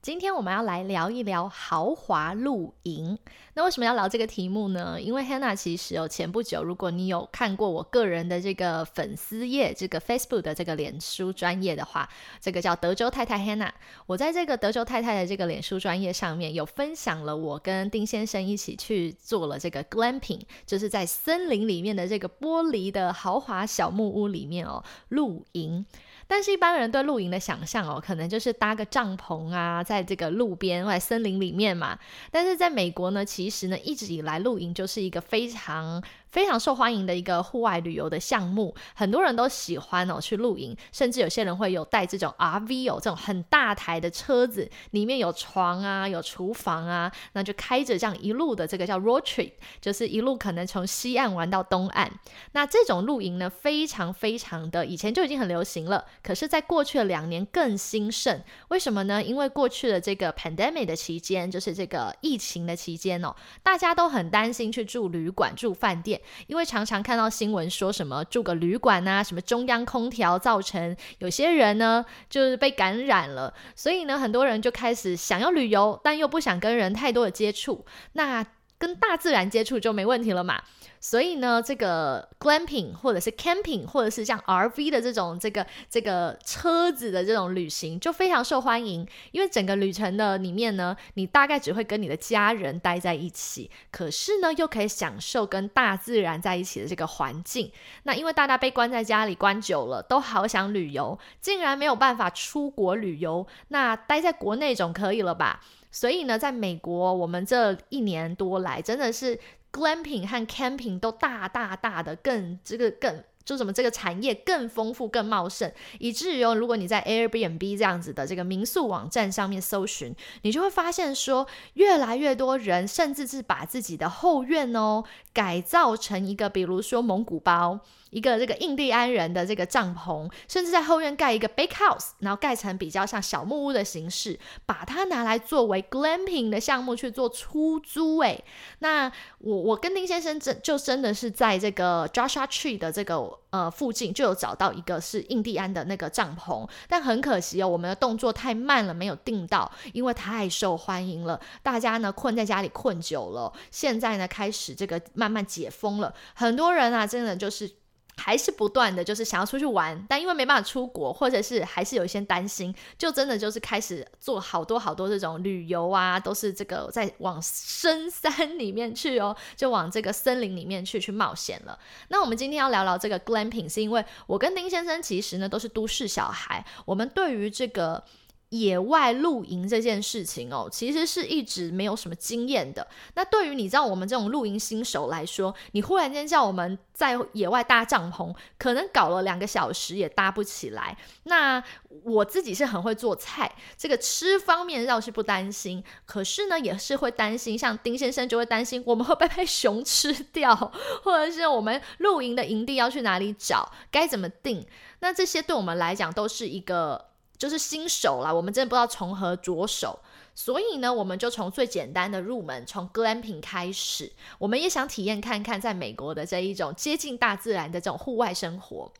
今天我们要来聊一聊豪华露营。那为什么要聊这个题目呢？因为 Hannah 其实哦前不久，如果你有看过我个人的这个粉丝页，这个 Facebook 的这个脸书专业的话，这个叫德州太太 Hannah。我在这个德州太太的这个脸书专业上面有分享了我跟丁先生一起去做了这个 glamping，就是在森林里面的这个玻璃的豪华小木屋里面哦露营。但是，一般人对露营的想象哦，可能就是搭个帐篷啊，在这个路边或者森林里面嘛。但是，在美国呢，其实呢，一直以来露营就是一个非常。非常受欢迎的一个户外旅游的项目，很多人都喜欢哦去露营，甚至有些人会有带这种 RV 哦这种很大台的车子，里面有床啊，有厨房啊，那就开着这样一路的这个叫 road trip，就是一路可能从西岸玩到东岸。那这种露营呢，非常非常的以前就已经很流行了，可是，在过去的两年更兴盛。为什么呢？因为过去的这个 pandemic 的期间，就是这个疫情的期间哦，大家都很担心去住旅馆、住饭店。因为常常看到新闻说什么住个旅馆啊，什么中央空调造成有些人呢就是被感染了，所以呢很多人就开始想要旅游，但又不想跟人太多的接触，那跟大自然接触就没问题了嘛。所以呢，这个 glamping 或者是 camping 或者是像 RV 的这种这个这个车子的这种旅行就非常受欢迎，因为整个旅程的里面呢，你大概只会跟你的家人待在一起，可是呢又可以享受跟大自然在一起的这个环境。那因为大家被关在家里关久了，都好想旅游，竟然没有办法出国旅游，那待在国内总可以了吧？所以呢，在美国，我们这一年多来真的是。glamping 和 camping 都大大大的更这个更就什么这个产业更丰富更茂盛，以至于哦，如果你在 Airbnb 这样子的这个民宿网站上面搜寻，你就会发现说，越来越多人甚至是把自己的后院哦改造成一个，比如说蒙古包。一个这个印第安人的这个帐篷，甚至在后院盖一个 bake house，然后盖成比较像小木屋的形式，把它拿来作为 glamping 的项目去做出租。诶，那我我跟丁先生真就真的是在这个 Joshua Tree 的这个呃附近就有找到一个是印第安的那个帐篷，但很可惜哦，我们的动作太慢了，没有订到，因为太受欢迎了，大家呢困在家里困久了，现在呢开始这个慢慢解封了，很多人啊真的就是。还是不断的就是想要出去玩，但因为没办法出国，或者是还是有一些担心，就真的就是开始做好多好多这种旅游啊，都是这个在往深山里面去哦，就往这个森林里面去去冒险了。那我们今天要聊聊这个 glamping，是因为我跟丁先生其实呢都是都市小孩，我们对于这个。野外露营这件事情哦，其实是一直没有什么经验的。那对于你知道我们这种露营新手来说，你忽然间叫我们在野外搭帐篷，可能搞了两个小时也搭不起来。那我自己是很会做菜，这个吃方面倒是不担心，可是呢也是会担心。像丁先生就会担心我们会被熊吃掉，或者是我们露营的营地要去哪里找，该怎么定？那这些对我们来讲都是一个。就是新手啦，我们真的不知道从何着手，所以呢，我们就从最简单的入门，从 glamping 开始。我们也想体验看看，在美国的这一种接近大自然的这种户外生活。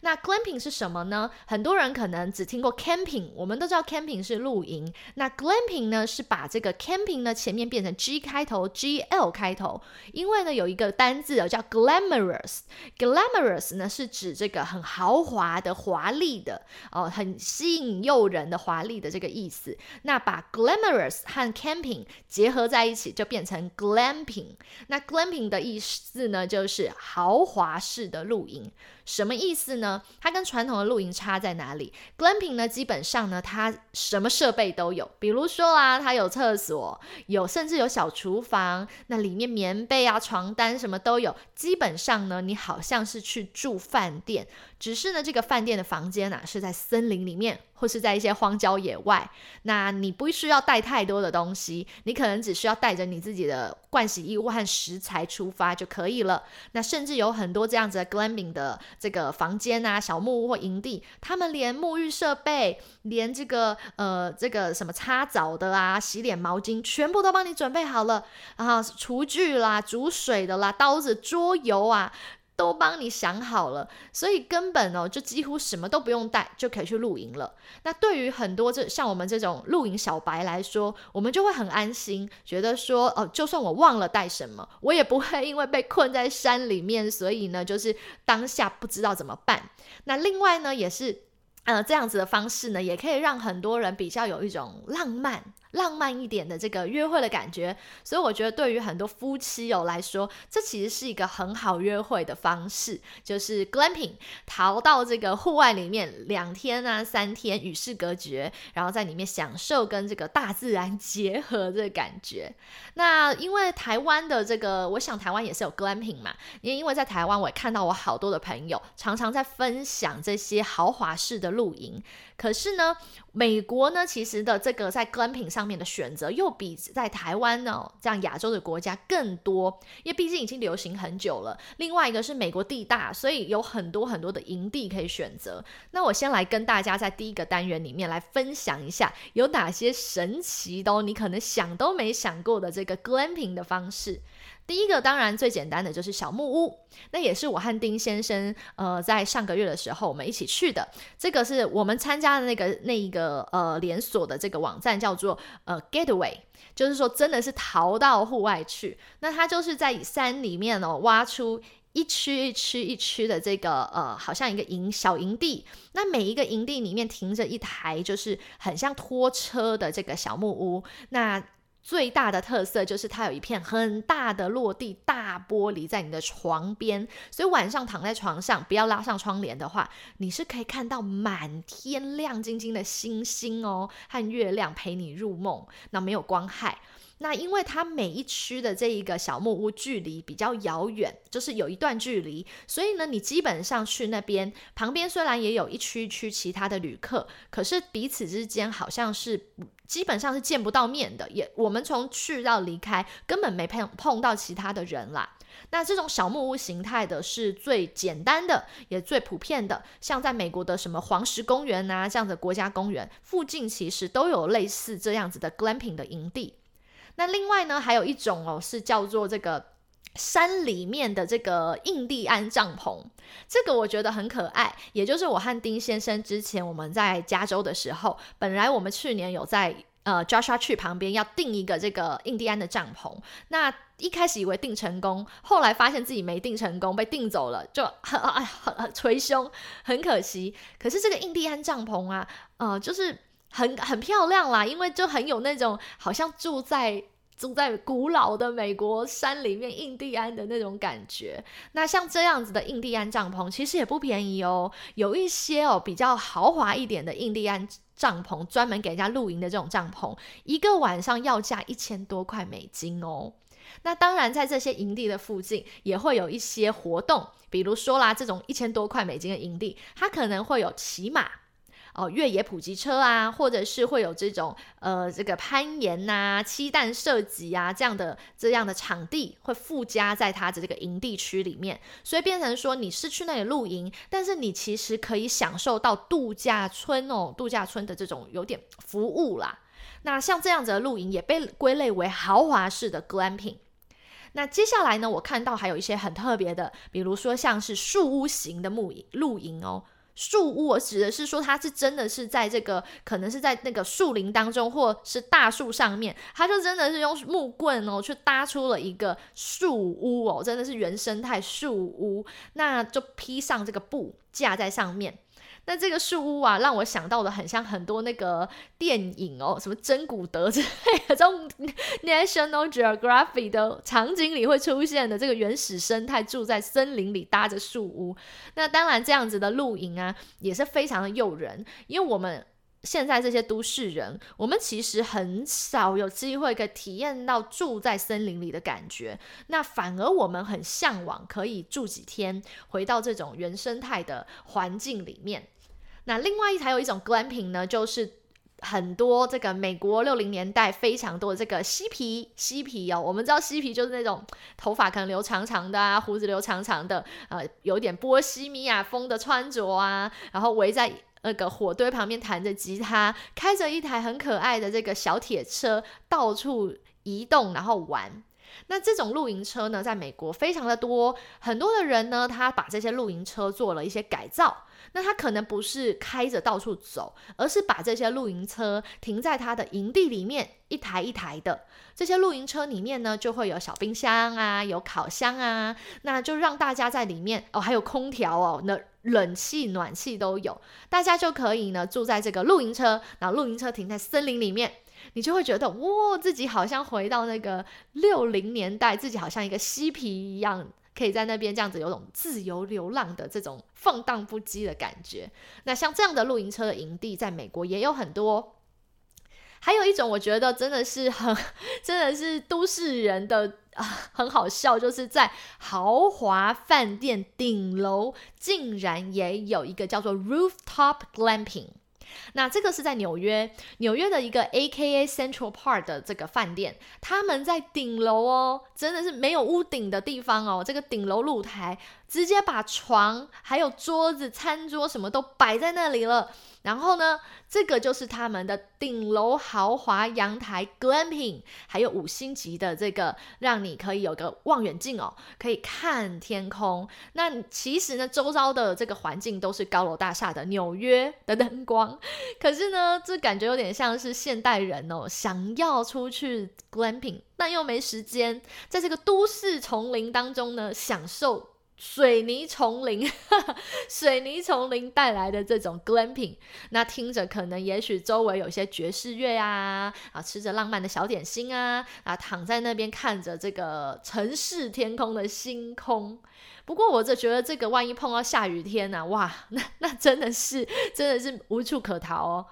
那 glamping 是什么呢？很多人可能只听过 camping，我们都知道 camping 是露营。那 glamping 呢，是把这个 camping 呢前面变成 G 开头，G L 开头，因为呢有一个单字哦叫 glamorous，glamorous 呢是指这个很豪华的、华丽的哦，很吸引诱人的、华丽的这个意思。那把 glamorous 和 camping 结合在一起，就变成 glamping。那 glamping 的意思呢，就是豪华式的露营。什么意思呢？它跟传统的露营差在哪里？Glamping 呢，基本上呢，它什么设备都有，比如说啊，它有厕所，有甚至有小厨房，那里面棉被啊、床单什么都有。基本上呢，你好像是去住饭店，只是呢，这个饭店的房间啊是在森林里面。或是在一些荒郊野外，那你不需要带太多的东西，你可能只需要带着你自己的盥洗衣物和食材出发就可以了。那甚至有很多这样子的 glamping 的这个房间啊、小木屋或营地，他们连沐浴设备、连这个呃这个什么擦澡的啊、洗脸毛巾，全部都帮你准备好了啊，厨具啦、煮水的啦、刀子、桌游啊。都帮你想好了，所以根本哦，就几乎什么都不用带就可以去露营了。那对于很多这像我们这种露营小白来说，我们就会很安心，觉得说哦，就算我忘了带什么，我也不会因为被困在山里面，所以呢，就是当下不知道怎么办。那另外呢，也是呃这样子的方式呢，也可以让很多人比较有一种浪漫。浪漫一点的这个约会的感觉，所以我觉得对于很多夫妻友来说，这其实是一个很好约会的方式，就是 glamping，逃到这个户外里面两天啊三天与世隔绝，然后在里面享受跟这个大自然结合的感觉。那因为台湾的这个，我想台湾也是有 glamping 嘛，也因为在台湾我也看到我好多的朋友常常在分享这些豪华式的露营，可是呢，美国呢其实的这个在 glamping 上。面的选择又比在台湾呢这样亚洲的国家更多，因为毕竟已经流行很久了。另外一个是美国地大，所以有很多很多的营地可以选择。那我先来跟大家在第一个单元里面来分享一下有哪些神奇的，你可能想都没想过的这个 glamping 的方式。第一个当然最简单的就是小木屋，那也是我和丁先生呃在上个月的时候我们一起去的。这个是我们参加的那个那一个呃连锁的这个网站叫做呃 Getaway，就是说真的是逃到户外去。那它就是在山里面哦挖出一区一区一区的这个呃好像一个营小营地，那每一个营地里面停着一台就是很像拖车的这个小木屋，那。最大的特色就是它有一片很大的落地大玻璃在你的床边，所以晚上躺在床上，不要拉上窗帘的话，你是可以看到满天亮晶晶的星星哦，和月亮陪你入梦，那没有光害。那因为它每一区的这一个小木屋距离比较遥远，就是有一段距离，所以呢，你基本上去那边旁边虽然也有一区区其他的旅客，可是彼此之间好像是基本上是见不到面的，也我们从去到离开根本没碰碰到其他的人啦。那这种小木屋形态的是最简单的，也最普遍的，像在美国的什么黄石公园啊这样的国家公园附近，其实都有类似这样子的 glamping 的营地。那另外呢，还有一种哦，是叫做这个山里面的这个印第安帐篷，这个我觉得很可爱。也就是我和丁先生之前我们在加州的时候，本来我们去年有在呃 Joshua 去旁边要订一个这个印第安的帐篷，那一开始以为订成功，后来发现自己没订成功，被订走了，就很很很捶胸，很可惜。可是这个印第安帐篷啊，呃，就是。很很漂亮啦，因为就很有那种好像住在住在古老的美国山里面印第安的那种感觉。那像这样子的印第安帐篷其实也不便宜哦，有一些哦比较豪华一点的印第安帐篷，专门给人家露营的这种帐篷，一个晚上要价一千多块美金哦。那当然在这些营地的附近也会有一些活动，比如说啦，这种一千多块美金的营地，它可能会有骑马。哦，越野普及车啊，或者是会有这种呃，这个攀岩呐、漆弹射击啊这样的这样的场地会附加在它的这个营地区里面，所以变成说你是去那里露营，但是你其实可以享受到度假村哦，度假村的这种有点服务啦。那像这样子的露营也被归类为豪华式的 glamping。那接下来呢，我看到还有一些很特别的，比如说像是树屋型的露营露营哦。树屋，我指的是说，它是真的是在这个，可能是在那个树林当中，或是大树上面，它就真的是用木棍哦，去搭出了一个树屋哦，真的是原生态树屋，那就披上这个布架在上面。那这个树屋啊，让我想到的很像很多那个电影哦，什么真古德之类的这种 National Geography 的场景里会出现的这个原始生态，住在森林里搭着树屋。那当然，这样子的露营啊，也是非常的诱人，因为我们。现在这些都市人，我们其实很少有机会可以体验到住在森林里的感觉。那反而我们很向往可以住几天，回到这种原生态的环境里面。那另外一还有一种 glamping 呢，就是很多这个美国六零年代非常多的这个嬉皮嬉皮哦。我们知道嬉皮就是那种头发可能留长长的啊，胡子留长长的，呃，有点波西米亚风的穿着啊，然后围在。那个火堆旁边弹着吉他，开着一台很可爱的这个小铁车，到处移动，然后玩。那这种露营车呢，在美国非常的多，很多的人呢，他把这些露营车做了一些改造。那他可能不是开着到处走，而是把这些露营车停在他的营地里面，一台一台的。这些露营车里面呢，就会有小冰箱啊，有烤箱啊，那就让大家在里面哦，还有空调哦，那冷气、暖气都有，大家就可以呢住在这个露营车，然后露营车停在森林里面，你就会觉得哇，自己好像回到那个六零年代，自己好像一个嬉皮一样。可以在那边这样子有种自由流浪的这种放荡不羁的感觉。那像这样的露营车的营地，在美国也有很多。还有一种，我觉得真的是很，真的是都市人的啊，很好笑，就是在豪华饭店顶楼，竟然也有一个叫做 rooftop glamping。那这个是在纽约，纽约的一个 A.K.A Central Park 的这个饭店，他们在顶楼哦，真的是没有屋顶的地方哦，这个顶楼露台直接把床、还有桌子、餐桌什么都摆在那里了。然后呢，这个就是他们的顶楼豪华阳台 glamping，还有五星级的这个，让你可以有个望远镜哦，可以看天空。那其实呢，周遭的这个环境都是高楼大厦的纽约的灯光，可是呢，这感觉有点像是现代人哦，想要出去 glamping，但又没时间，在这个都市丛林当中呢，享受。水泥丛林，水泥丛林带来的这种 glamping，那听着可能也许周围有些爵士乐啊，啊，吃着浪漫的小点心啊，啊，躺在那边看着这个城市天空的星空。不过我这觉得这个万一碰到下雨天呢，哇，那那真的是真的是无处可逃哦。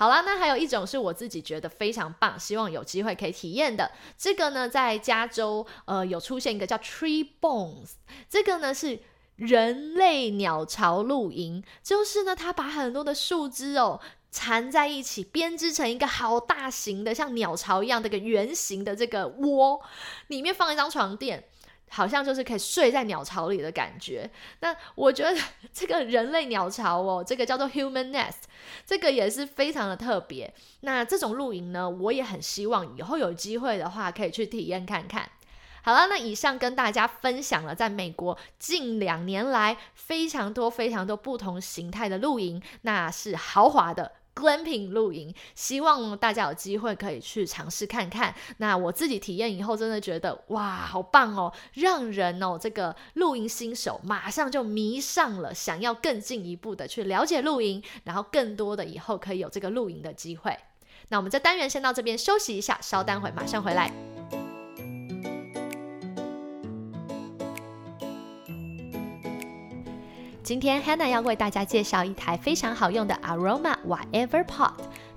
好啦，那还有一种是我自己觉得非常棒，希望有机会可以体验的。这个呢，在加州，呃，有出现一个叫 Tree Bones，这个呢是人类鸟巢露营，就是呢，它把很多的树枝哦缠在一起，编织成一个好大型的像鸟巢一样的一个圆形的这个窝，里面放一张床垫。好像就是可以睡在鸟巢里的感觉。那我觉得这个人类鸟巢哦，这个叫做 Human Nest，这个也是非常的特别。那这种露营呢，我也很希望以后有机会的话可以去体验看看。好了，那以上跟大家分享了在美国近两年来非常多非常多不同形态的露营，那是豪华的。Glamping 露营，希望大家有机会可以去尝试看看。那我自己体验以后，真的觉得哇，好棒哦，让人哦这个露营新手马上就迷上了，想要更进一步的去了解露营，然后更多的以后可以有这个露营的机会。那我们在单元先到这边休息一下，稍待会马上回来。今天 Hannah 要为大家介绍一台非常好用的 Aroma Whatever Pot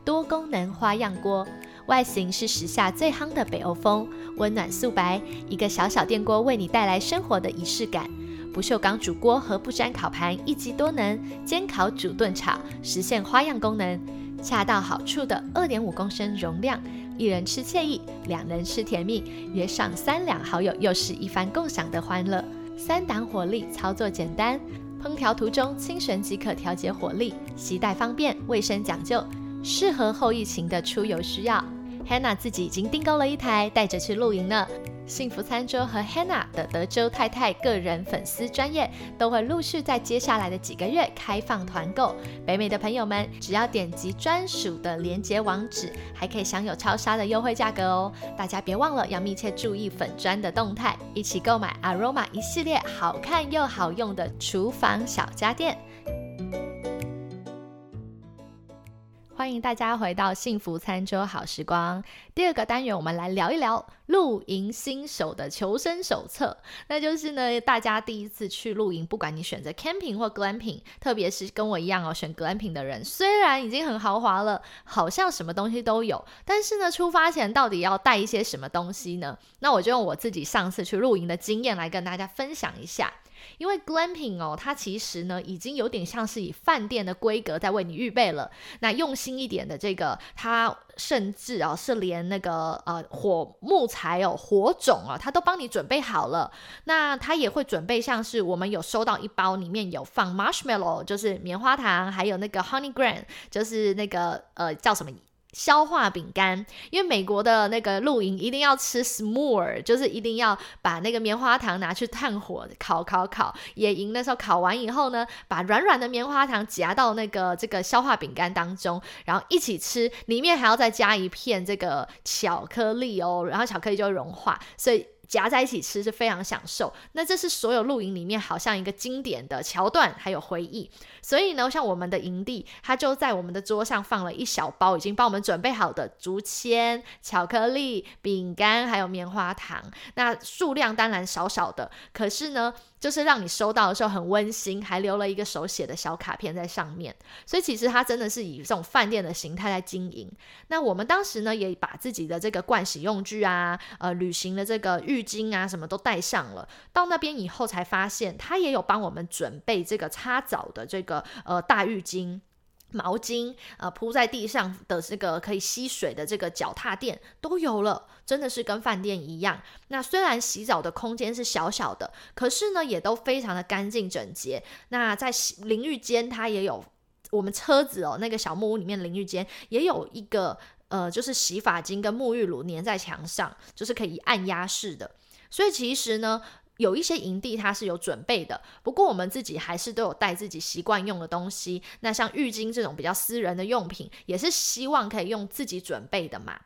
多功能花样锅，外形是时下最夯的北欧风，温暖素白，一个小小电锅为你带来生活的仪式感。不锈钢主锅和不粘烤盘一机多能，煎烤煮炖炒，实现花样功能，恰到好处的二点五公升容量，一人吃惬意，两人吃甜蜜，约上三两好友又是一番共享的欢乐。三档火力，操作简单。烹调途中轻旋即可调节火力，携带方便，卫生讲究，适合后疫情的出游需要。Hannah 自己已经订购了一台，带着去露营呢。幸福餐桌和 Hannah 的德州太太个人粉丝专业都会陆续在接下来的几个月开放团购。北美的朋友们只要点击专属的连接网址，还可以享有超杀的优惠价格哦！大家别忘了要密切注意粉砖的动态，一起购买 Aroma 一系列好看又好用的厨房小家电。欢迎大家回到幸福餐桌好时光。第二个单元，我们来聊一聊露营新手的求生手册。那就是呢，大家第一次去露营，不管你选择 camping 或 glamping，特别是跟我一样哦，选 glamping 的人，虽然已经很豪华了，好像什么东西都有，但是呢，出发前到底要带一些什么东西呢？那我就用我自己上次去露营的经验来跟大家分享一下。因为 glamping 哦，它其实呢已经有点像是以饭店的规格在为你预备了。那用心一点的这个，它甚至啊是连那个呃火木材哦、火种啊，它都帮你准备好了。那它也会准备像是我们有收到一包，里面有放 marshmallow，就是棉花糖，还有那个 honey grain，就是那个呃叫什么？消化饼干，因为美国的那个露营一定要吃 s'more，就是一定要把那个棉花糖拿去炭火烤烤烤。野营的时候烤完以后呢，把软软的棉花糖夹到那个这个消化饼干当中，然后一起吃，里面还要再加一片这个巧克力哦，然后巧克力就会融化，所以。夹在一起吃是非常享受，那这是所有露营里面好像一个经典的桥段，还有回忆。所以呢，像我们的营地，它就在我们的桌上放了一小包已经帮我们准备好的竹签、巧克力、饼干，还有棉花糖。那数量当然少少的，可是呢。就是让你收到的时候很温馨，还留了一个手写的小卡片在上面。所以其实它真的是以这种饭店的形态在经营。那我们当时呢，也把自己的这个盥洗用具啊、呃旅行的这个浴巾啊什么都带上了。到那边以后才发现，他也有帮我们准备这个擦澡的这个呃大浴巾。毛巾，呃，铺在地上的这个可以吸水的这个脚踏垫都有了，真的是跟饭店一样。那虽然洗澡的空间是小小的，可是呢，也都非常的干净整洁。那在淋浴间，它也有我们车子哦，那个小木屋里面淋浴间也有一个，呃，就是洗发精跟沐浴乳粘在墙上，就是可以按压式的。所以其实呢。有一些营地它是有准备的，不过我们自己还是都有带自己习惯用的东西。那像浴巾这种比较私人的用品，也是希望可以用自己准备的嘛。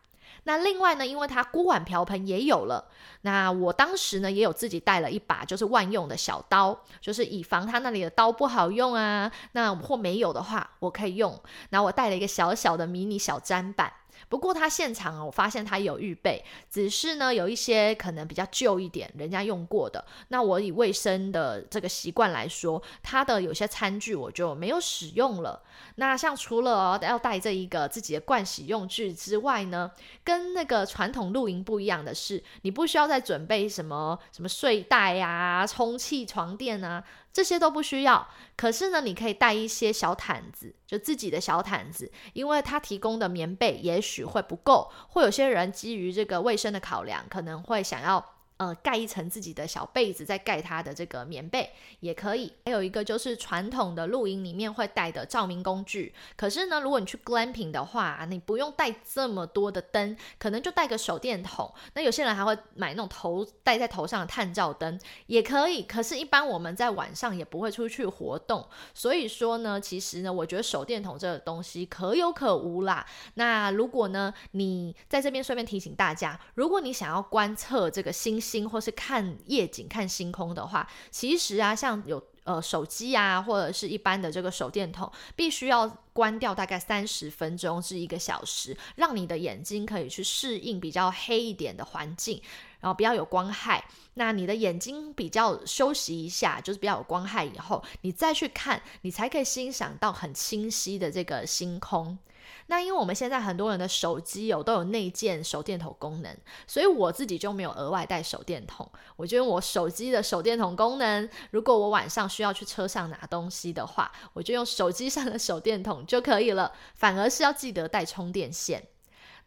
那另外呢，因为它锅碗瓢盆也有了，那我当时呢也有自己带了一把就是万用的小刀，就是以防它那里的刀不好用啊。那或没有的话，我可以用。那我带了一个小小的迷你小砧板。不过他现场啊，我发现他有预备，只是呢有一些可能比较旧一点，人家用过的。那我以卫生的这个习惯来说，他的有些餐具我就没有使用了。那像除了要带这一个自己的盥洗用具之外呢，跟那个传统露营不一样的是，你不需要再准备什么什么睡袋呀、充气床垫啊。这些都不需要，可是呢，你可以带一些小毯子，就自己的小毯子，因为他提供的棉被也许会不够，或有些人基于这个卫生的考量，可能会想要。呃，盖一层自己的小被子，再盖它的这个棉被也可以。还有一个就是传统的露营里面会带的照明工具。可是呢，如果你去 glamping 的话，你不用带这么多的灯，可能就带个手电筒。那有些人还会买那种头戴在头上的探照灯，也可以。可是，一般我们在晚上也不会出去活动，所以说呢，其实呢，我觉得手电筒这个东西可有可无啦。那如果呢，你在这边顺便提醒大家，如果你想要观测这个星。星或是看夜景、看星空的话，其实啊，像有呃手机啊，或者是一般的这个手电筒，必须要关掉大概三十分钟至一个小时，让你的眼睛可以去适应比较黑一点的环境，然后不要有光害。那你的眼睛比较休息一下，就是比较有光害以后，你再去看，你才可以欣赏到很清晰的这个星空。那因为我们现在很多人的手机有都有内建手电筒功能，所以我自己就没有额外带手电筒。我觉得我手机的手电筒功能，如果我晚上需要去车上拿东西的话，我就用手机上的手电筒就可以了。反而是要记得带充电线。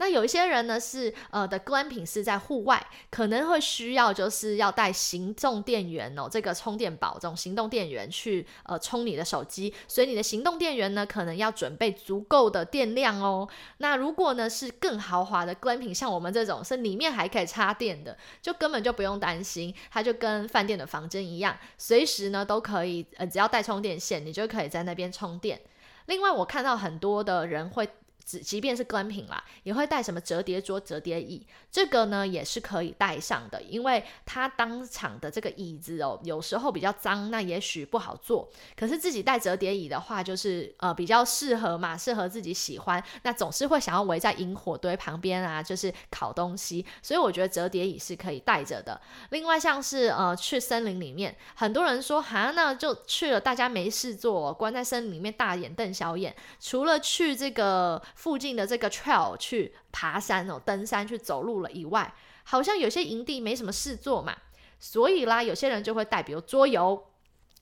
那有一些人呢是呃的观品是在户外，可能会需要就是要带行动电源哦，这个充电宝这种行动电源去呃充你的手机，所以你的行动电源呢可能要准备足够的电量哦。那如果呢是更豪华的观品像我们这种是里面还可以插电的，就根本就不用担心，它就跟饭店的房间一样，随时呢都可以呃只要带充电线，你就可以在那边充电。另外我看到很多的人会。即即便是 glamping 啦，也会带什么折叠桌、折叠椅，这个呢也是可以带上的，因为它当场的这个椅子哦，有时候比较脏，那也许不好坐。可是自己带折叠椅的话，就是呃比较适合嘛，适合自己喜欢，那总是会想要围在萤火堆旁边啊，就是烤东西，所以我觉得折叠椅是可以带着的。另外像是呃去森林里面，很多人说哈，那就去了，大家没事做，关在森林里面大眼瞪小眼，除了去这个。附近的这个 trail 去爬山哦，登山去走路了以外，好像有些营地没什么事做嘛，所以啦，有些人就会带，比如桌游，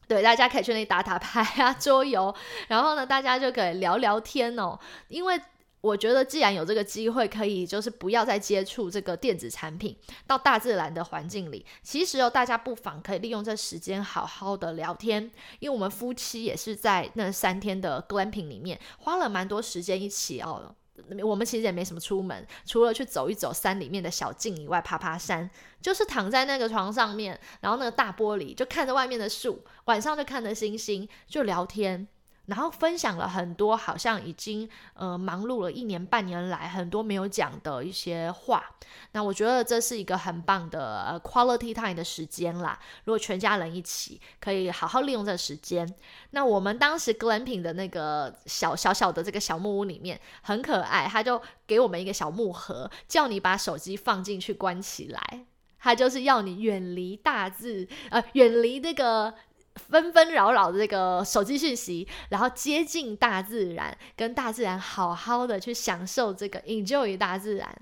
对，大家可以去那里打打牌啊，桌游，然后呢，大家就可以聊聊天哦，因为。我觉得，既然有这个机会，可以就是不要再接触这个电子产品，到大自然的环境里。其实哦，大家不妨可以利用这时间好好的聊天，因为我们夫妻也是在那三天的 glamping 里面花了蛮多时间一起哦。我们其实也没什么出门，除了去走一走山里面的小径以外，爬爬山，就是躺在那个床上面，然后那个大玻璃就看着外面的树，晚上就看着星星，就聊天。然后分享了很多，好像已经呃忙碌了一年半年来很多没有讲的一些话。那我觉得这是一个很棒的呃 quality time 的时间啦。如果全家人一起，可以好好利用这时间。那我们当时 glamping 的那个小小小的这个小木屋里面很可爱，他就给我们一个小木盒，叫你把手机放进去关起来。他就是要你远离大自，呃，远离那个。纷纷扰扰的这个手机讯息，然后接近大自然，跟大自然好好的去享受这个 enjoy 大自然。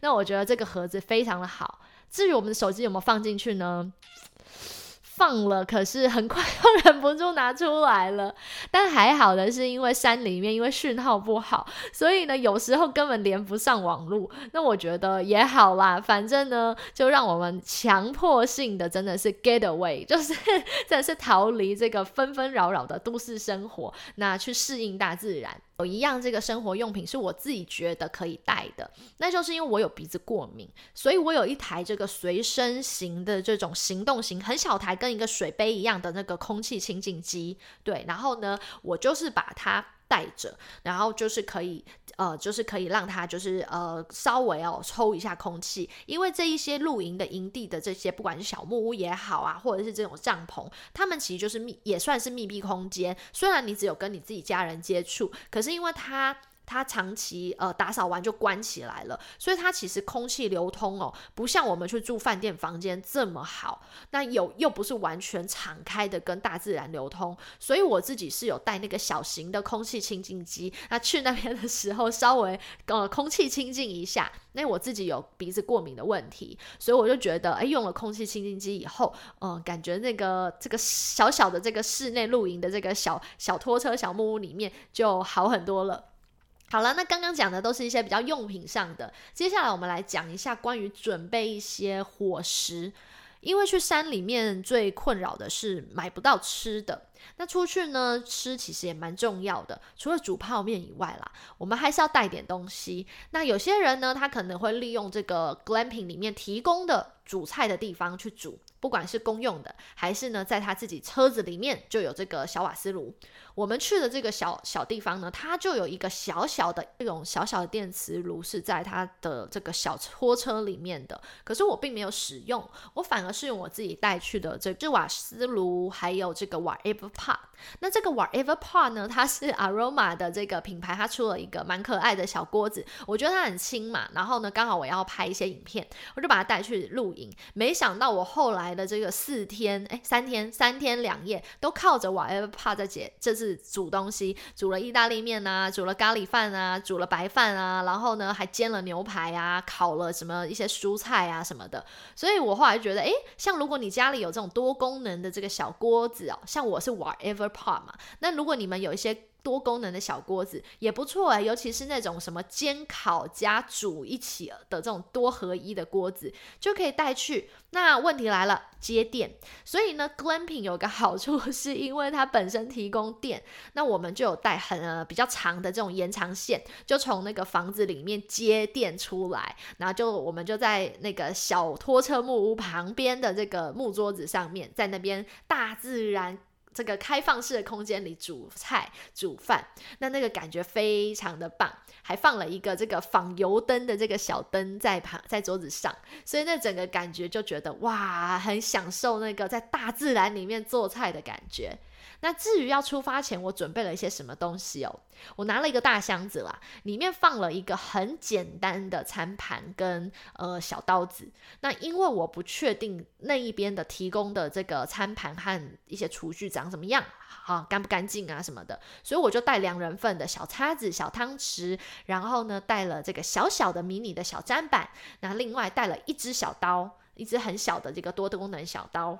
那我觉得这个盒子非常的好。至于我们的手机有没有放进去呢？放了，可是很快又忍不住拿出来了。但还好的是，因为山里面因为讯号不好，所以呢有时候根本连不上网络。那我觉得也好啦，反正呢就让我们强迫性的真的是 get away，就是真的是逃离这个纷纷扰扰的都市生活，那去适应大自然。有一样这个生活用品是我自己觉得可以带的，那就是因为我有鼻子过敏，所以我有一台这个随身型的这种行动型很小台，跟一个水杯一样的那个空气清净机。对，然后呢，我就是把它。带着，然后就是可以，呃，就是可以让他就是呃稍微哦抽一下空气，因为这一些露营的营地的这些，不管是小木屋也好啊，或者是这种帐篷，他们其实就是密，也算是密闭空间。虽然你只有跟你自己家人接触，可是因为他。它长期呃打扫完就关起来了，所以它其实空气流通哦，不像我们去住饭店房间这么好。那有又不是完全敞开的跟大自然流通，所以我自己是有带那个小型的空气清净机。那去那边的时候稍微呃空气清净一下，那我自己有鼻子过敏的问题，所以我就觉得哎用了空气清净机以后，嗯感觉那个这个小小的这个室内露营的这个小小拖车小木屋里面就好很多了。好了，那刚刚讲的都是一些比较用品上的，接下来我们来讲一下关于准备一些伙食，因为去山里面最困扰的是买不到吃的。那出去呢吃其实也蛮重要的，除了煮泡面以外啦，我们还是要带点东西。那有些人呢，他可能会利用这个 glamping 里面提供的煮菜的地方去煮。不管是公用的，还是呢，在他自己车子里面就有这个小瓦斯炉。我们去的这个小小地方呢，它就有一个小小的这种小小的电磁炉，是在它的这个小拖车里面的。可是我并没有使用，我反而是用我自己带去的这这瓦斯炉，还有这个 whatever pot。那这个 whatever pot 呢，它是 Aroma 的这个品牌，它出了一个蛮可爱的小锅子。我觉得它很轻嘛，然后呢，刚好我要拍一些影片，我就把它带去露营。没想到我后来。来的这个四天，哎，三天，三天两夜都靠着 whatever part 在解，这是煮东西，煮了意大利面啊，煮了咖喱饭啊，煮了白饭啊，然后呢还煎了牛排啊，烤了什么一些蔬菜啊什么的。所以我后来觉得，哎，像如果你家里有这种多功能的这个小锅子哦，像我是 whatever part 嘛，那如果你们有一些。多功能的小锅子也不错哎，尤其是那种什么煎烤加煮一起的这种多合一的锅子，就可以带去。那问题来了，接电。所以呢，glamping 有个好处，是因为它本身提供电，那我们就有带很呃比较长的这种延长线，就从那个房子里面接电出来，然后就我们就在那个小拖车木屋旁边的这个木桌子上面，在那边大自然。这个开放式的空间里煮菜煮饭，那那个感觉非常的棒，还放了一个这个仿油灯的这个小灯在旁在桌子上，所以那整个感觉就觉得哇，很享受那个在大自然里面做菜的感觉。那至于要出发前，我准备了一些什么东西哦？我拿了一个大箱子啦，里面放了一个很简单的餐盘跟呃小刀子。那因为我不确定那一边的提供的这个餐盘和一些厨具长什么样，好干不干净啊什么的，所以我就带两人份的小叉子、小汤匙，然后呢带了这个小小的迷你的小砧板，那另外带了一只小刀。一支很小的这个多功能小刀，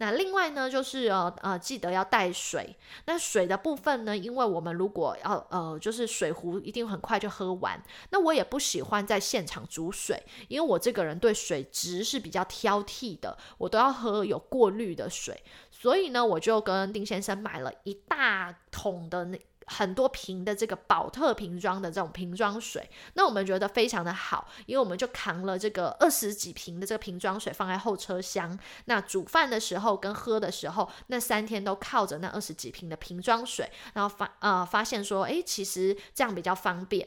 那另外呢，就是呃呃，记得要带水。那水的部分呢，因为我们如果要呃，就是水壶一定很快就喝完。那我也不喜欢在现场煮水，因为我这个人对水质是比较挑剔的，我都要喝有过滤的水。所以呢，我就跟丁先生买了一大桶的那。很多瓶的这个宝特瓶装的这种瓶装水，那我们觉得非常的好，因为我们就扛了这个二十几瓶的这个瓶装水放在后车厢，那煮饭的时候跟喝的时候，那三天都靠着那二十几瓶的瓶装水，然后发呃发现说，诶，其实这样比较方便。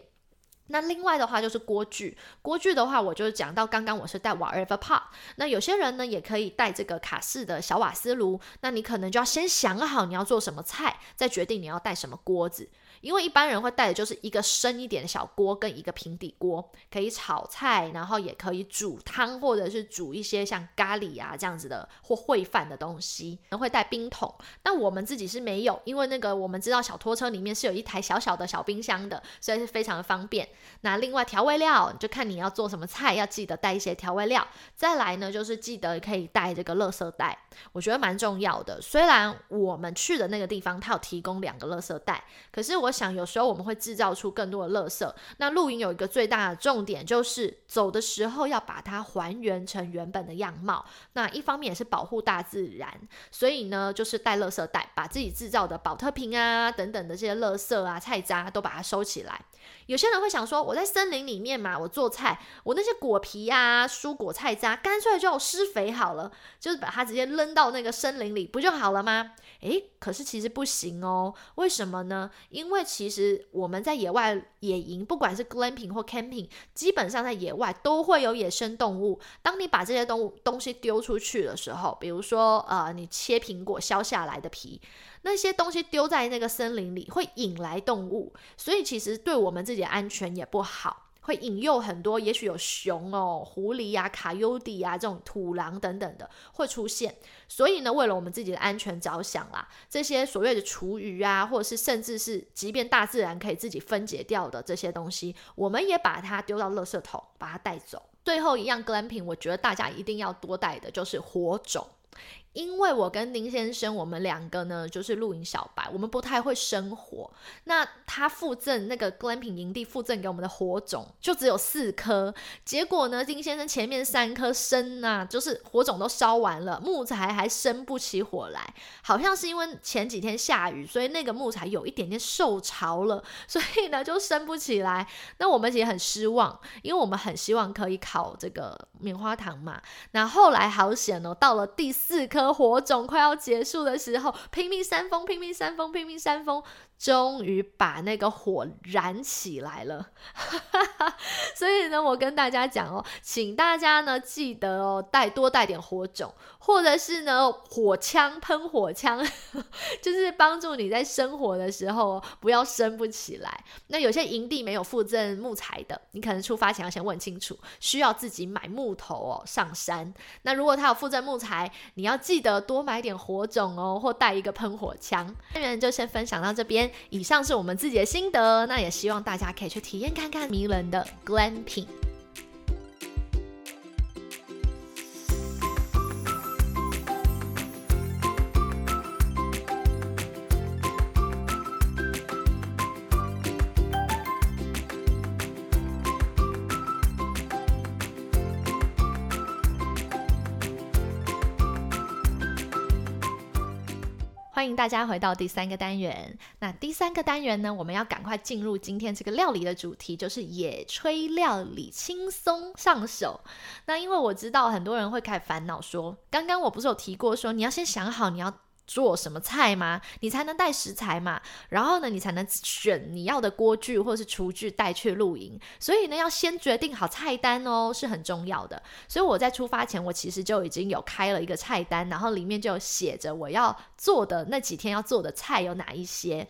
那另外的话就是锅具，锅具的话，我就讲到刚刚我是带瓦 ever pot，那有些人呢也可以带这个卡式的小瓦斯炉，那你可能就要先想好你要做什么菜，再决定你要带什么锅子。因为一般人会带的就是一个深一点的小锅跟一个平底锅，可以炒菜，然后也可以煮汤或者是煮一些像咖喱啊这样子的或烩饭的东西。会带冰桶，但我们自己是没有，因为那个我们知道小拖车里面是有一台小小的小冰箱的，所以是非常的方便。那另外调味料就看你要做什么菜，要记得带一些调味料。再来呢，就是记得可以带这个垃圾袋，我觉得蛮重要的。虽然我们去的那个地方它有提供两个垃圾袋，可是我。想有时候我们会制造出更多的垃圾。那露营有一个最大的重点，就是走的时候要把它还原成原本的样貌。那一方面也是保护大自然，所以呢，就是带垃圾袋，把自己制造的保特瓶啊等等的这些垃圾啊菜渣都把它收起来。有些人会想说，我在森林里面嘛，我做菜，我那些果皮啊、蔬果菜渣，干脆就施肥好了，就是把它直接扔到那个森林里，不就好了吗？诶，可是其实不行哦。为什么呢？因为其实我们在野外野营，不管是 glamping 或 camping，基本上在野外都会有野生动物。当你把这些动物东西丢出去的时候，比如说呃，你切苹果削下来的皮。那些东西丢在那个森林里，会引来动物，所以其实对我们自己的安全也不好，会引诱很多，也许有熊哦、狐狸呀、卡尤迪啊这种土狼等等的会出现。所以呢，为了我们自己的安全着想啦，这些所谓的厨余啊，或者是甚至是即便大自然可以自己分解掉的这些东西，我们也把它丢到垃圾桶，把它带走。最后一样 glamping，我觉得大家一定要多带的就是火种。因为我跟丁先生，我们两个呢就是露营小白，我们不太会生火。那他附赠那个 glamping 营地附赠给我们的火种就只有四颗，结果呢，丁先生前面三颗生啊，就是火种都烧完了，木材还生不起火来。好像是因为前几天下雨，所以那个木材有一点点受潮了，所以呢就生不起来。那我们也很失望，因为我们很希望可以烤这个棉花糖嘛。那后来好险哦，到了第四颗。火种快要结束的时候，拼命扇风，拼命扇风，拼命扇风。终于把那个火燃起来了，所以呢，我跟大家讲哦，请大家呢记得哦，带多带点火种，或者是呢火枪喷火枪，就是帮助你在生火的时候不要生不起来。那有些营地没有附赠木材的，你可能出发前要先问清楚，需要自己买木头哦上山。那如果他有附赠木材，你要记记得多买点火种哦，或带一个喷火枪。那元就先分享到这边。以上是我们自己的心得，那也希望大家可以去体验看看迷人的 glamping。欢迎大家回到第三个单元。那第三个单元呢，我们要赶快进入今天这个料理的主题，就是野炊料理，轻松上手。那因为我知道很多人会开始烦恼说，刚刚我不是有提过说，你要先想好你要做什么菜吗？你才能带食材嘛。然后呢，你才能选你要的锅具或是厨具带去露营。所以呢，要先决定好菜单哦，是很重要的。所以我在出发前，我其实就已经有开了一个菜单，然后里面就写着我要做的那几天要做的菜有哪一些。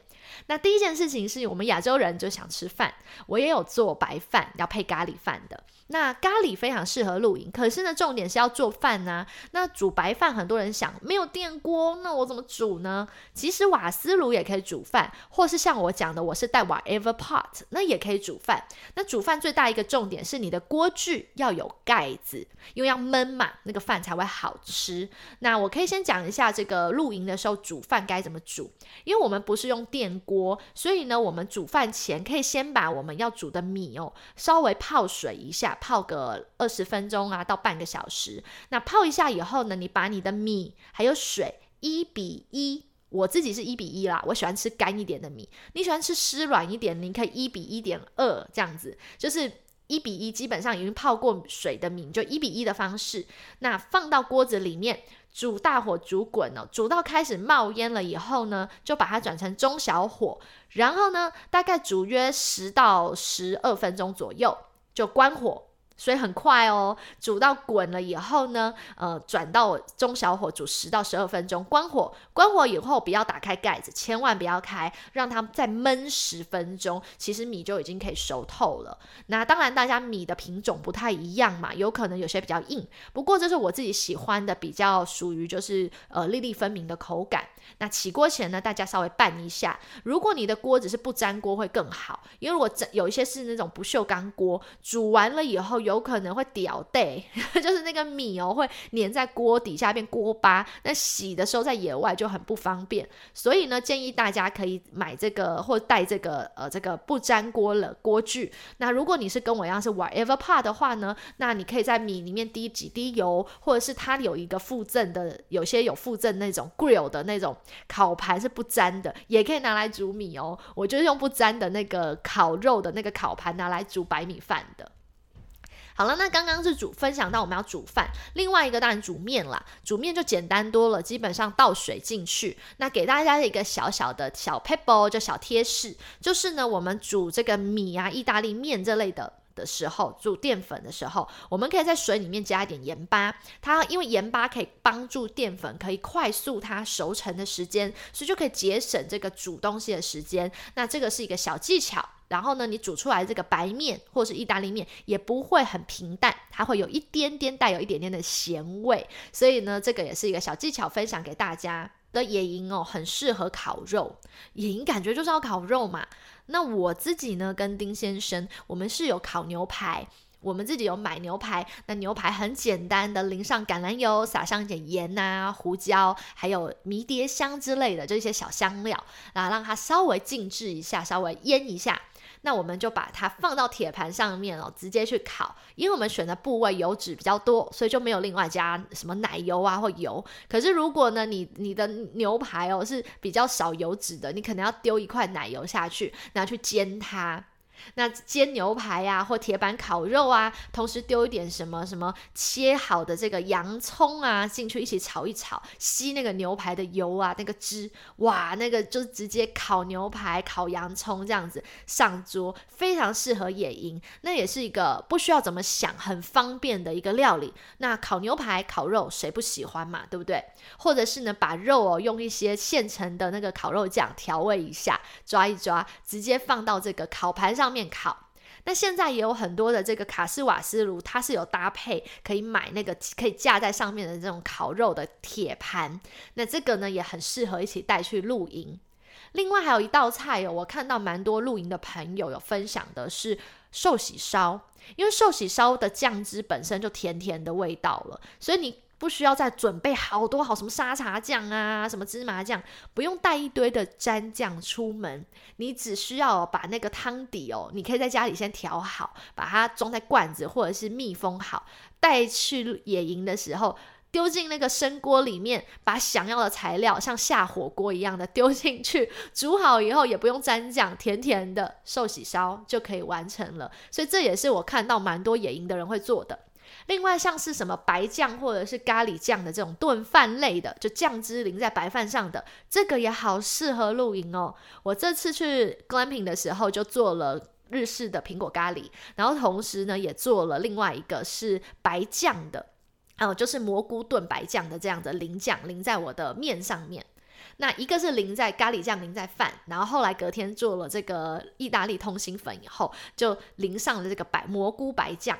那第一件事情是我们亚洲人就想吃饭，我也有做白饭要配咖喱饭的。那咖喱非常适合露营，可是呢，重点是要做饭呢。那煮白饭，很多人想没有电锅，那我怎么煮呢？其实瓦斯炉也可以煮饭，或是像我讲的，我是带瓦 ever pot，那也可以煮饭。那煮饭最大一个重点是你的锅具要有盖子，因为要焖嘛，那个饭才会好吃。那我可以先讲一下这个露营的时候煮饭该怎么煮，因为我们不是用电锅，所以呢，我们煮饭前可以先把我们要煮的米哦稍微泡水一下。泡个二十分钟啊，到半个小时。那泡一下以后呢，你把你的米还有水一比一，我自己是一比一啦，我喜欢吃干一点的米。你喜欢吃湿软一点，你可以一比一点二这样子，就是一比一，基本上已经泡过水的米，就一比一的方式。那放到锅子里面煮，大火煮滚了，煮到开始冒烟了以后呢，就把它转成中小火，然后呢，大概煮约十到十二分钟左右。就关火，所以很快哦。煮到滚了以后呢，呃，转到中小火煮十到十二分钟，关火。关火以后不要打开盖子，千万不要开，让它再焖十分钟。其实米就已经可以熟透了。那当然，大家米的品种不太一样嘛，有可能有些比较硬。不过这是我自己喜欢的，比较属于就是呃粒粒分明的口感。那起锅前呢，大家稍微拌一下。如果你的锅子是不粘锅会更好，因为如果有一些是那种不锈钢锅，煮完了以后有可能会掉带，就是那个米哦会粘在锅底下变锅巴，那洗的时候在野外就很不方便。所以呢，建议大家可以买这个或带这个呃这个不粘锅的锅具。那如果你是跟我一样是 whatever part 的话呢，那你可以在米里面滴几滴油，或者是它有一个附赠的，有些有附赠那种 grill 的那种。烤盘是不粘的，也可以拿来煮米哦。我就是用不粘的那个烤肉的那个烤盘拿来煮白米饭的。好了，那刚刚是煮分享到我们要煮饭，另外一个当然煮面啦。煮面就简单多了，基本上倒水进去。那给大家一个小小的小 pebble，就小贴士，就是呢，我们煮这个米啊、意大利面这类的。的时候煮淀粉的时候，我们可以在水里面加一点盐巴，它因为盐巴可以帮助淀粉可以快速它熟成的时间，所以就可以节省这个煮东西的时间。那这个是一个小技巧。然后呢，你煮出来这个白面或是意大利面也不会很平淡，它会有一点点带有一点点的咸味。所以呢，这个也是一个小技巧分享给大家。的野营哦，很适合烤肉。野营感觉就是要烤肉嘛。那我自己呢，跟丁先生，我们是有烤牛排，我们自己有买牛排。那牛排很简单的，淋上橄榄油，撒上一点盐啊、胡椒，还有迷迭香之类的这些小香料，然后让它稍微静置一下，稍微腌一下。那我们就把它放到铁盘上面哦，直接去烤。因为我们选的部位油脂比较多，所以就没有另外加什么奶油啊或油。可是如果呢，你你的牛排哦是比较少油脂的，你可能要丢一块奶油下去，拿去煎它。那煎牛排呀，或铁板烤肉啊，同时丢一点什么什么切好的这个洋葱啊进去一起炒一炒，吸那个牛排的油啊，那个汁，哇，那个就直接烤牛排、烤洋葱这样子上桌，非常适合野营。那也是一个不需要怎么想，很方便的一个料理。那烤牛排、烤肉谁不喜欢嘛，对不对？或者是呢，把肉哦用一些现成的那个烤肉酱调味一下，抓一抓，直接放到这个烤盘上。上面烤，那现在也有很多的这个卡式瓦斯炉，它是有搭配可以买那个可以架在上面的这种烤肉的铁盘，那这个呢也很适合一起带去露营。另外还有一道菜哦，我看到蛮多露营的朋友有分享的是寿喜烧，因为寿喜烧的酱汁本身就甜甜的味道了，所以你。不需要再准备好多好什么沙茶酱啊，什么芝麻酱，不用带一堆的蘸酱出门，你只需要把那个汤底哦，你可以在家里先调好，把它装在罐子或者是密封好，带去野营的时候丢进那个生锅里面，把想要的材料像下火锅一样的丢进去，煮好以后也不用蘸酱，甜甜的寿喜烧就可以完成了。所以这也是我看到蛮多野营的人会做的。另外像是什么白酱或者是咖喱酱的这种炖饭类的，就酱汁淋在白饭上的，这个也好适合露营哦。我这次去 glamping 的时候就做了日式的苹果咖喱，然后同时呢也做了另外一个是白酱的，哦，就是蘑菇炖白酱的这样的淋酱淋在我的面上面。那一个是淋在咖喱酱淋在饭，然后后来隔天做了这个意大利通心粉以后，就淋上了这个白蘑菇白酱。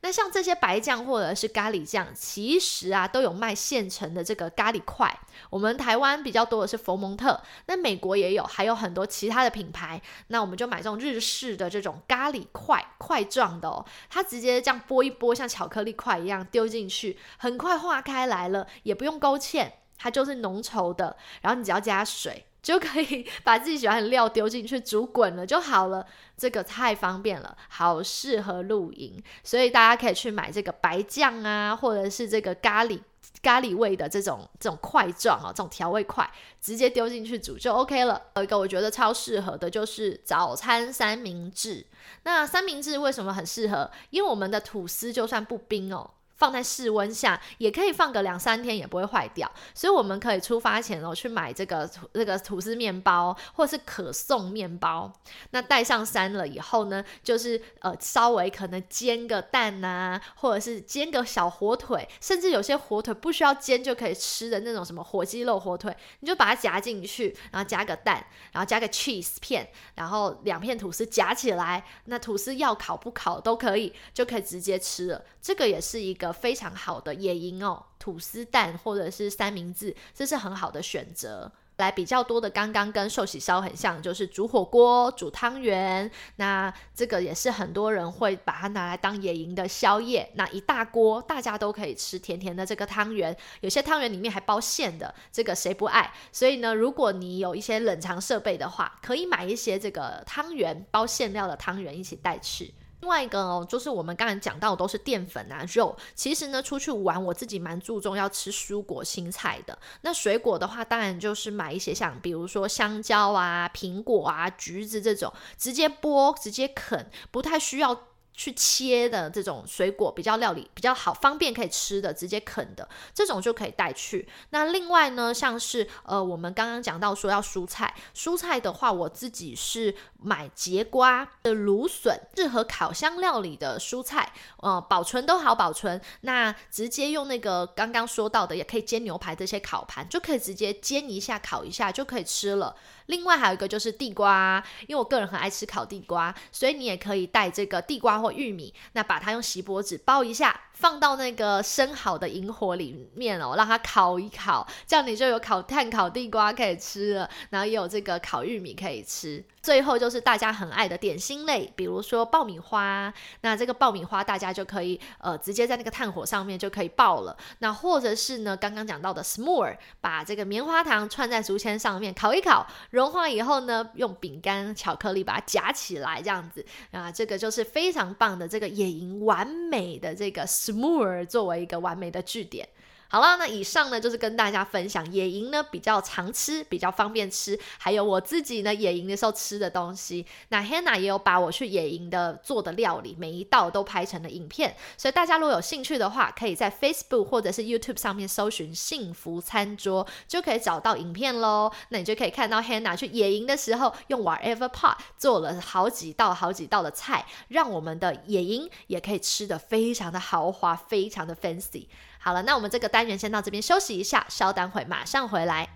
那像这些白酱或者是咖喱酱，其实啊都有卖现成的这个咖喱块。我们台湾比较多的是佛蒙特，那美国也有，还有很多其他的品牌。那我们就买这种日式的这种咖喱块块状的哦，它直接这样剥一剥，像巧克力块一样丢进去，很快化开来了，也不用勾芡。它就是浓稠的，然后你只要加水就可以 把自己喜欢的料丢进去煮滚了就好了。这个太方便了，好适合露营，所以大家可以去买这个白酱啊，或者是这个咖喱咖喱味的这种这种块状哦，这种调味块，直接丢进去煮就 OK 了。有一个我觉得超适合的就是早餐三明治。那三明治为什么很适合？因为我们的吐司就算不冰哦。放在室温下也可以放个两三天，也不会坏掉。所以我们可以出发前哦去买这个这个吐司面包，或是可颂面包。那带上山了以后呢，就是呃稍微可能煎个蛋呐，或者是煎个小火腿，甚至有些火腿不需要煎就可以吃的那种什么火鸡肉火腿，你就把它夹进去，然后加个蛋，然后加个 cheese 片，然后两片吐司夹起来，那吐司要烤不烤都可以，就可以直接吃了。这个也是一个。非常好的野营哦，吐司蛋或者是三明治，这是很好的选择。来比较多的，刚刚跟寿喜烧很像，就是煮火锅、煮汤圆。那这个也是很多人会把它拿来当野营的宵夜。那一大锅，大家都可以吃甜甜的这个汤圆。有些汤圆里面还包馅的，这个谁不爱？所以呢，如果你有一些冷藏设备的话，可以买一些这个汤圆包馅料的汤圆一起带去。另外一个哦，就是我们刚才讲到的都是淀粉啊肉。其实呢，出去玩我自己蛮注重要吃蔬果青菜的。那水果的话，当然就是买一些像比如说香蕉啊、苹果啊、橘子这种，直接剥直接啃，不太需要。去切的这种水果比较料理比较好，方便可以吃的，直接啃的这种就可以带去。那另外呢，像是呃，我们刚刚讲到说要蔬菜，蔬菜的话，我自己是买节瓜的芦笋，适合烤箱料理的蔬菜，呃，保存都好保存。那直接用那个刚刚说到的，也可以煎牛排这些烤盘，就可以直接煎一下、烤一下就可以吃了。另外还有一个就是地瓜，因为我个人很爱吃烤地瓜，所以你也可以带这个地瓜或玉米，那把它用锡箔纸包一下，放到那个生好的萤火里面哦，让它烤一烤，这样你就有烤炭烤地瓜可以吃了，然后也有这个烤玉米可以吃。最后就是大家很爱的点心类，比如说爆米花，那这个爆米花大家就可以呃直接在那个炭火上面就可以爆了。那或者是呢，刚刚讲到的 s'more，把这个棉花糖串在竹签上面烤一烤，融化以后呢，用饼干巧克力把它夹起来，这样子啊，这个就是非常棒的这个野营完美的这个 s'more 作为一个完美的句点。好了，那以上呢就是跟大家分享野营呢比较常吃、比较方便吃，还有我自己呢野营的时候吃的东西。那 Hannah 也有把我去野营的做的料理每一道都拍成了影片，所以大家如果有兴趣的话，可以在 Facebook 或者是 YouTube 上面搜寻“幸福餐桌”，就可以找到影片喽。那你就可以看到 Hannah 去野营的时候用 Whatever Pot 做了好几道、好几道的菜，让我们的野营也可以吃的非常的豪华、非常的 fancy。好了，那我们这个单元先到这边休息一下，稍等会马上回来。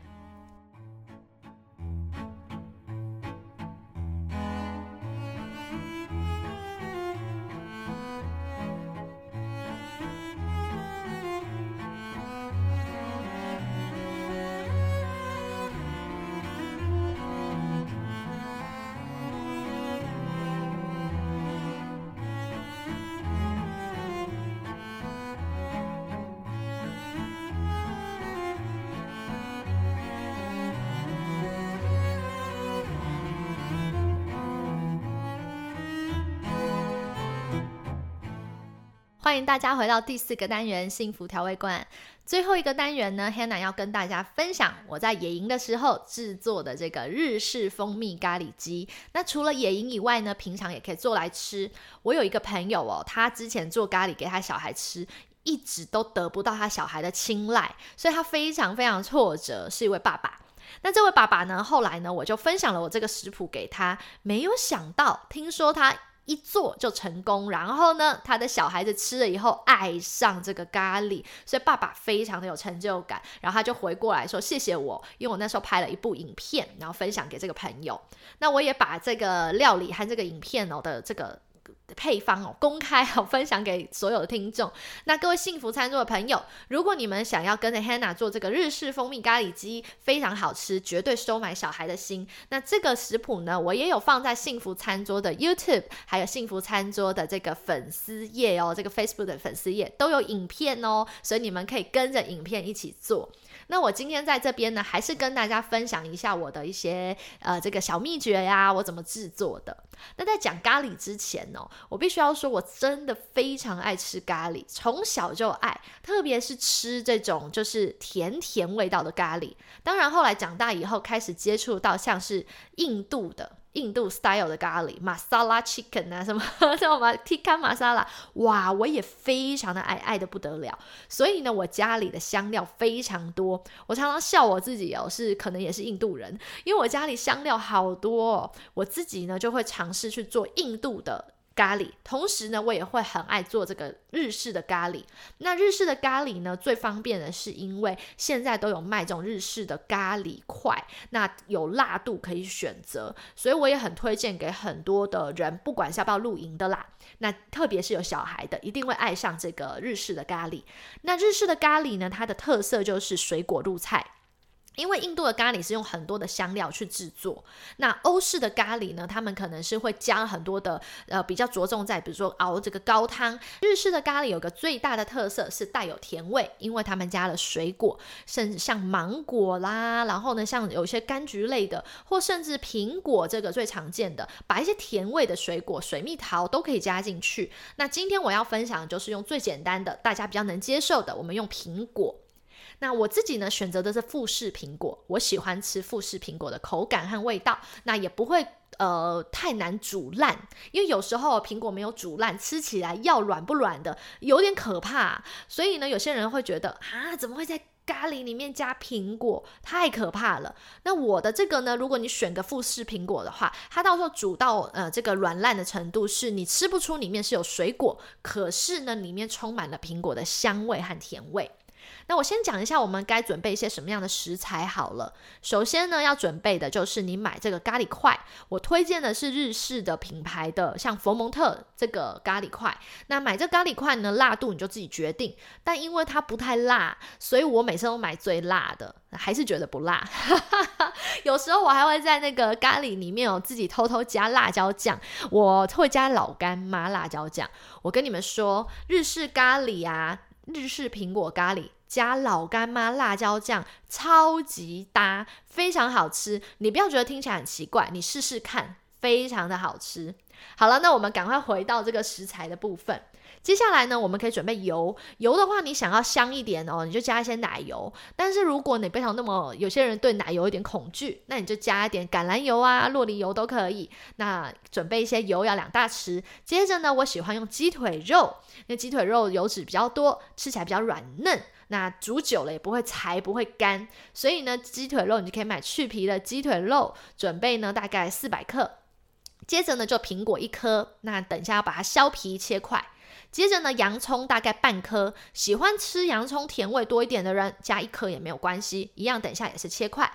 欢迎大家回到第四个单元——幸福调味罐。最后一个单元呢，Hannah 要跟大家分享我在野营的时候制作的这个日式蜂蜜咖喱鸡。那除了野营以外呢，平常也可以做来吃。我有一个朋友哦，他之前做咖喱给他小孩吃，一直都得不到他小孩的青睐，所以他非常非常挫折，是一位爸爸。那这位爸爸呢，后来呢，我就分享了我这个食谱给他，没有想到，听说他。一做就成功，然后呢，他的小孩子吃了以后爱上这个咖喱，所以爸爸非常的有成就感，然后他就回过来说谢谢我，因为我那时候拍了一部影片，然后分享给这个朋友，那我也把这个料理和这个影片哦的这个。配方哦，公开好 分享给所有的听众。那各位幸福餐桌的朋友，如果你们想要跟着 Hannah 做这个日式蜂蜜咖喱鸡，非常好吃，绝对收买小孩的心。那这个食谱呢，我也有放在幸福餐桌的 YouTube，还有幸福餐桌的这个粉丝页哦，这个 Facebook 的粉丝页都有影片哦，所以你们可以跟着影片一起做。那我今天在这边呢，还是跟大家分享一下我的一些呃这个小秘诀呀，我怎么制作的。那在讲咖喱之前呢，我必须要说，我真的非常爱吃咖喱，从小就爱，特别是吃这种就是甜甜味道的咖喱。当然后来长大以后，开始接触到像是印度的。印度 style 的咖喱，masala chicken 啊，什么 叫什么 tikka masala，哇，我也非常的爱，爱的不得了。所以呢，我家里的香料非常多，我常常笑我自己哦，是可能也是印度人，因为我家里香料好多，哦我自己呢就会尝试去做印度的。咖喱，同时呢，我也会很爱做这个日式的咖喱。那日式的咖喱呢，最方便的是因为现在都有卖这种日式的咖喱块，那有辣度可以选择，所以我也很推荐给很多的人，不管是要不要露营的啦，那特别是有小孩的，一定会爱上这个日式的咖喱。那日式的咖喱呢，它的特色就是水果入菜。因为印度的咖喱是用很多的香料去制作，那欧式的咖喱呢，他们可能是会加很多的，呃，比较着重在比如说熬这个高汤。日式的咖喱有个最大的特色是带有甜味，因为他们加了水果，甚至像芒果啦，然后呢，像有一些柑橘类的，或甚至苹果这个最常见的，把一些甜味的水果，水蜜桃都可以加进去。那今天我要分享的就是用最简单的，大家比较能接受的，我们用苹果。那我自己呢，选择的是富士苹果，我喜欢吃富士苹果的口感和味道，那也不会呃太难煮烂，因为有时候苹果没有煮烂，吃起来要软不软的，有点可怕。所以呢，有些人会觉得啊，怎么会在咖喱里面加苹果，太可怕了。那我的这个呢，如果你选个富士苹果的话，它到时候煮到呃这个软烂的程度，是你吃不出里面是有水果，可是呢，里面充满了苹果的香味和甜味。那我先讲一下，我们该准备一些什么样的食材好了。首先呢，要准备的就是你买这个咖喱块，我推荐的是日式的品牌的，像佛蒙特这个咖喱块。那买这咖喱块呢，辣度你就自己决定。但因为它不太辣，所以我每次都买最辣的，还是觉得不辣。有时候我还会在那个咖喱里面哦，自己偷偷加辣椒酱，我会加老干妈辣椒酱。我跟你们说，日式咖喱啊，日式苹果咖喱。加老干妈辣椒酱超级搭，非常好吃。你不要觉得听起来很奇怪，你试试看，非常的好吃。好了，那我们赶快回到这个食材的部分。接下来呢，我们可以准备油。油的话，你想要香一点哦，你就加一些奶油。但是如果你不想那么，有些人对奶油有点恐惧，那你就加一点橄榄油啊、洛梨油都可以。那准备一些油要两大匙。接着呢，我喜欢用鸡腿肉，因为鸡腿肉油脂比较多，吃起来比较软嫩。那煮久了也不会柴，不会干。所以呢，鸡腿肉你就可以买去皮的鸡腿肉，准备呢大概四百克。接着呢，就苹果一颗，那等一下要把它削皮切块。接着呢，洋葱大概半颗，喜欢吃洋葱甜味多一点的人加一颗也没有关系，一样等下也是切块。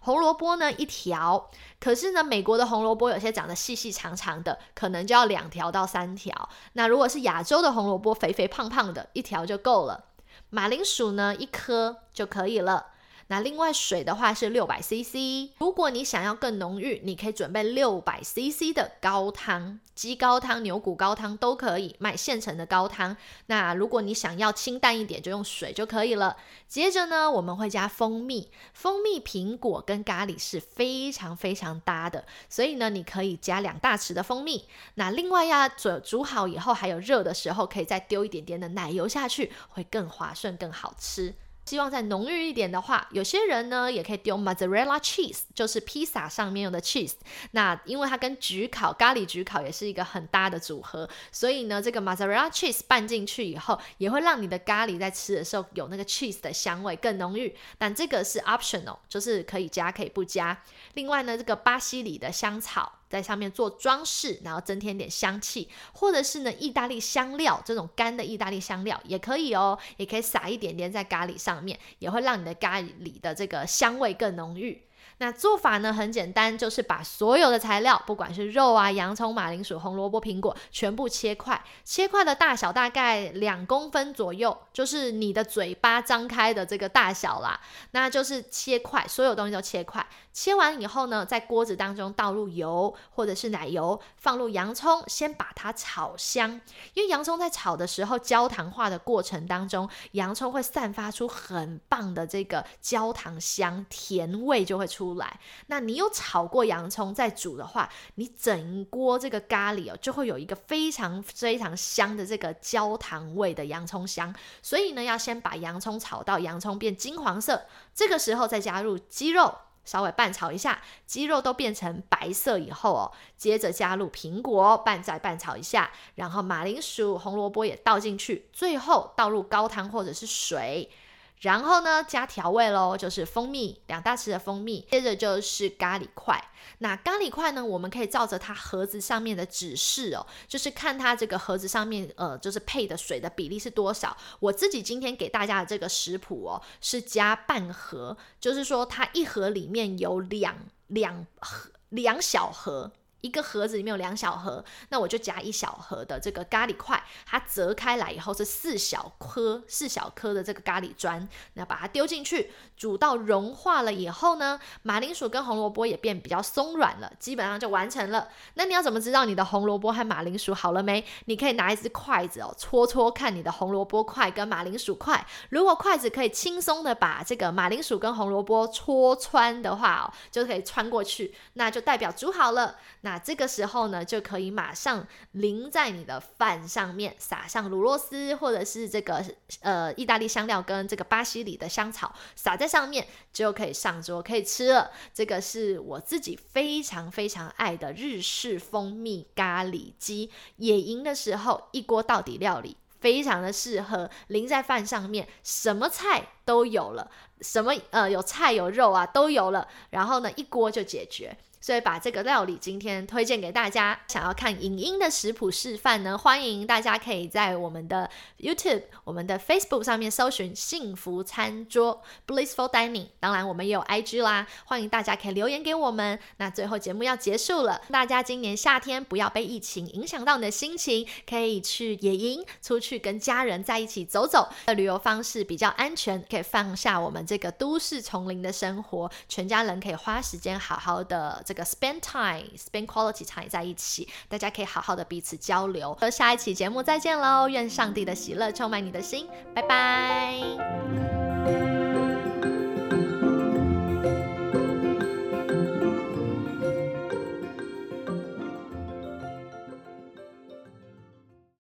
红萝卜呢一条，可是呢，美国的红萝卜有些长得细细长长的，可能就要两条到三条。那如果是亚洲的红萝卜，肥肥胖胖的，一条就够了。马铃薯呢一颗就可以了。那另外水的话是六百 CC。如果你想要更浓郁，你可以准备六百 CC 的高汤，鸡高汤、牛骨高汤都可以买现成的高汤。那如果你想要清淡一点，就用水就可以了。接着呢，我们会加蜂蜜，蜂蜜苹果跟咖喱是非常非常搭的，所以呢，你可以加两大匙的蜂蜜。那另外呀，煮煮好以后还有热的时候，可以再丢一点点的奶油下去，会更滑顺、更好吃。希望再浓郁一点的话，有些人呢也可以丢 mozzarella cheese，就是披萨上面用的 cheese。那因为它跟焗烤咖喱焗烤也是一个很搭的组合，所以呢，这个 mozzarella cheese 拌进去以后，也会让你的咖喱在吃的时候有那个 cheese 的香味更浓郁。但这个是 optional，就是可以加可以不加。另外呢，这个巴西里的香草。在上面做装饰，然后增添点香气，或者是呢，意大利香料这种干的意大利香料也可以哦，也可以撒一点点在咖喱上面，也会让你的咖喱的这个香味更浓郁。那做法呢很简单，就是把所有的材料，不管是肉啊、洋葱、马铃薯、红萝卜、苹果，全部切块，切块的大小大概两公分左右，就是你的嘴巴张开的这个大小啦。那就是切块，所有东西都切块。切完以后呢，在锅子当中倒入油或者是奶油，放入洋葱，先把它炒香。因为洋葱在炒的时候，焦糖化的过程当中，洋葱会散发出很棒的这个焦糖香，甜味就会出。出来，那你有炒过洋葱再煮的话，你整锅这个咖喱哦，就会有一个非常非常香的这个焦糖味的洋葱香。所以呢，要先把洋葱炒到洋葱变金黄色，这个时候再加入鸡肉，稍微拌炒一下，鸡肉都变成白色以后哦，接着加入苹果，拌再拌炒一下，然后马铃薯、红萝卜也倒进去，最后倒入高汤或者是水。然后呢，加调味喽，就是蜂蜜两大匙的蜂蜜，接着就是咖喱块。那咖喱块呢，我们可以照着它盒子上面的指示哦，就是看它这个盒子上面呃，就是配的水的比例是多少。我自己今天给大家的这个食谱哦，是加半盒，就是说它一盒里面有两两盒两小盒。一个盒子里面有两小盒，那我就夹一小盒的这个咖喱块，它折开来以后是四小颗，四小颗的这个咖喱砖，那把它丢进去，煮到融化了以后呢，马铃薯跟红萝卜也变比较松软了，基本上就完成了。那你要怎么知道你的红萝卜和马铃薯好了没？你可以拿一只筷子哦，戳戳看你的红萝卜块跟马铃薯块，如果筷子可以轻松的把这个马铃薯跟红萝卜戳穿的话哦，就可以穿过去，那就代表煮好了。那那这个时候呢，就可以马上淋在你的饭上面，撒上卤肉丝或者是这个呃意大利香料跟这个巴西里的香草，撒在上面就可以上桌可以吃了。这个是我自己非常非常爱的日式蜂蜜咖喱鸡，野营的时候一锅到底料理，非常的适合淋在饭上面，什么菜都有了，什么呃有菜有肉啊都有了，然后呢一锅就解决。所以把这个料理今天推荐给大家。想要看影音的食谱示范呢，欢迎大家可以在我们的 YouTube、我们的 Facebook 上面搜寻“幸福餐桌 ”（Blissful Dining）。当然，我们也有 IG 啦，欢迎大家可以留言给我们。那最后节目要结束了，大家今年夏天不要被疫情影响到你的心情，可以去野营，出去跟家人在一起走走。的旅游方式比较安全，可以放下我们这个都市丛林的生活，全家人可以花时间好好的。这个 spend time, spend quality time 在一起，大家可以好好的彼此交流。和下一期节目再见喽！愿上帝的喜乐充满你的心，拜拜。